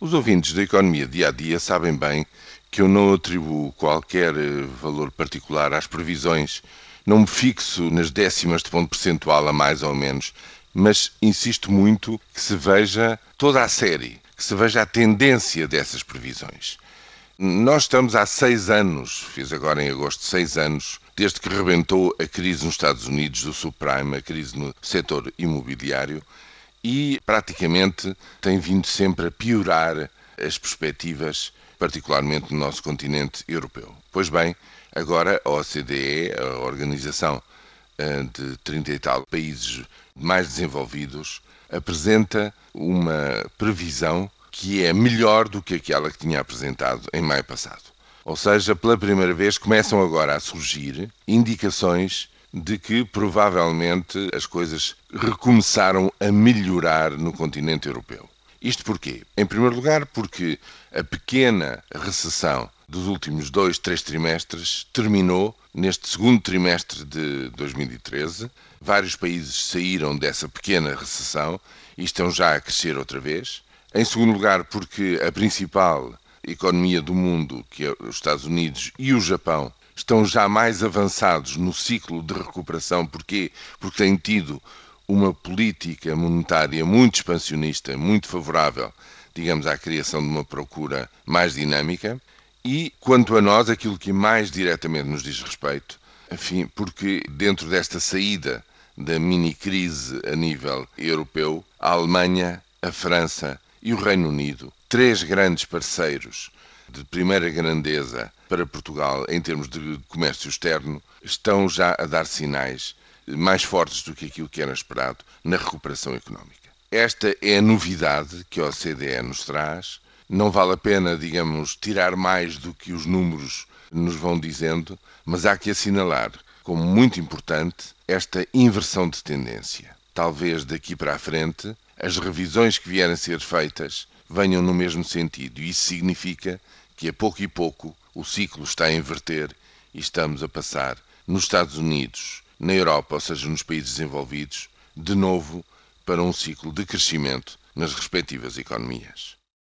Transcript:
Os ouvintes da economia dia a dia sabem bem que eu não atribuo qualquer eh, valor particular às previsões, não me fixo nas décimas de ponto percentual a mais ou menos, mas insisto muito que se veja toda a série, que se veja a tendência dessas previsões. Nós estamos há seis anos, fiz agora em agosto seis anos, desde que rebentou a crise nos Estados Unidos do subprime, a crise no setor imobiliário, e praticamente tem vindo sempre a piorar as perspectivas, particularmente no nosso continente europeu. Pois bem, agora a OCDE, a Organização eh, de 30 e tal países mais desenvolvidos, apresenta uma previsão que é melhor do que aquela que tinha apresentado em maio passado. Ou seja, pela primeira vez começam agora a surgir indicações de que provavelmente as coisas recomeçaram a melhorar no continente europeu. Isto porquê? Em primeiro lugar, porque a pequena recessão dos últimos dois, três trimestres terminou neste segundo trimestre de 2013. Vários países saíram dessa pequena recessão e estão já a crescer outra vez. Em segundo lugar, porque a principal economia do mundo, que é os Estados Unidos e o Japão, estão já mais avançados no ciclo de recuperação. Porquê? Porque têm tido uma política monetária muito expansionista, muito favorável, digamos, à criação de uma procura mais dinâmica. E, quanto a nós, aquilo que mais diretamente nos diz respeito, enfim, porque dentro desta saída da mini-crise a nível europeu, a Alemanha, a França e o Reino Unido, três grandes parceiros de primeira grandeza para Portugal em termos de comércio externo estão já a dar sinais mais fortes do que aquilo que era esperado na recuperação económica. Esta é a novidade que a OCDE nos traz. Não vale a pena, digamos, tirar mais do que os números nos vão dizendo, mas há que assinalar como muito importante esta inversão de tendência. Talvez daqui para a frente as revisões que vierem a ser feitas venham no mesmo sentido. Isso significa que a pouco e pouco o ciclo está a inverter e estamos a passar nos Estados Unidos, na Europa, ou seja, nos países desenvolvidos, de novo para um ciclo de crescimento nas respectivas economias.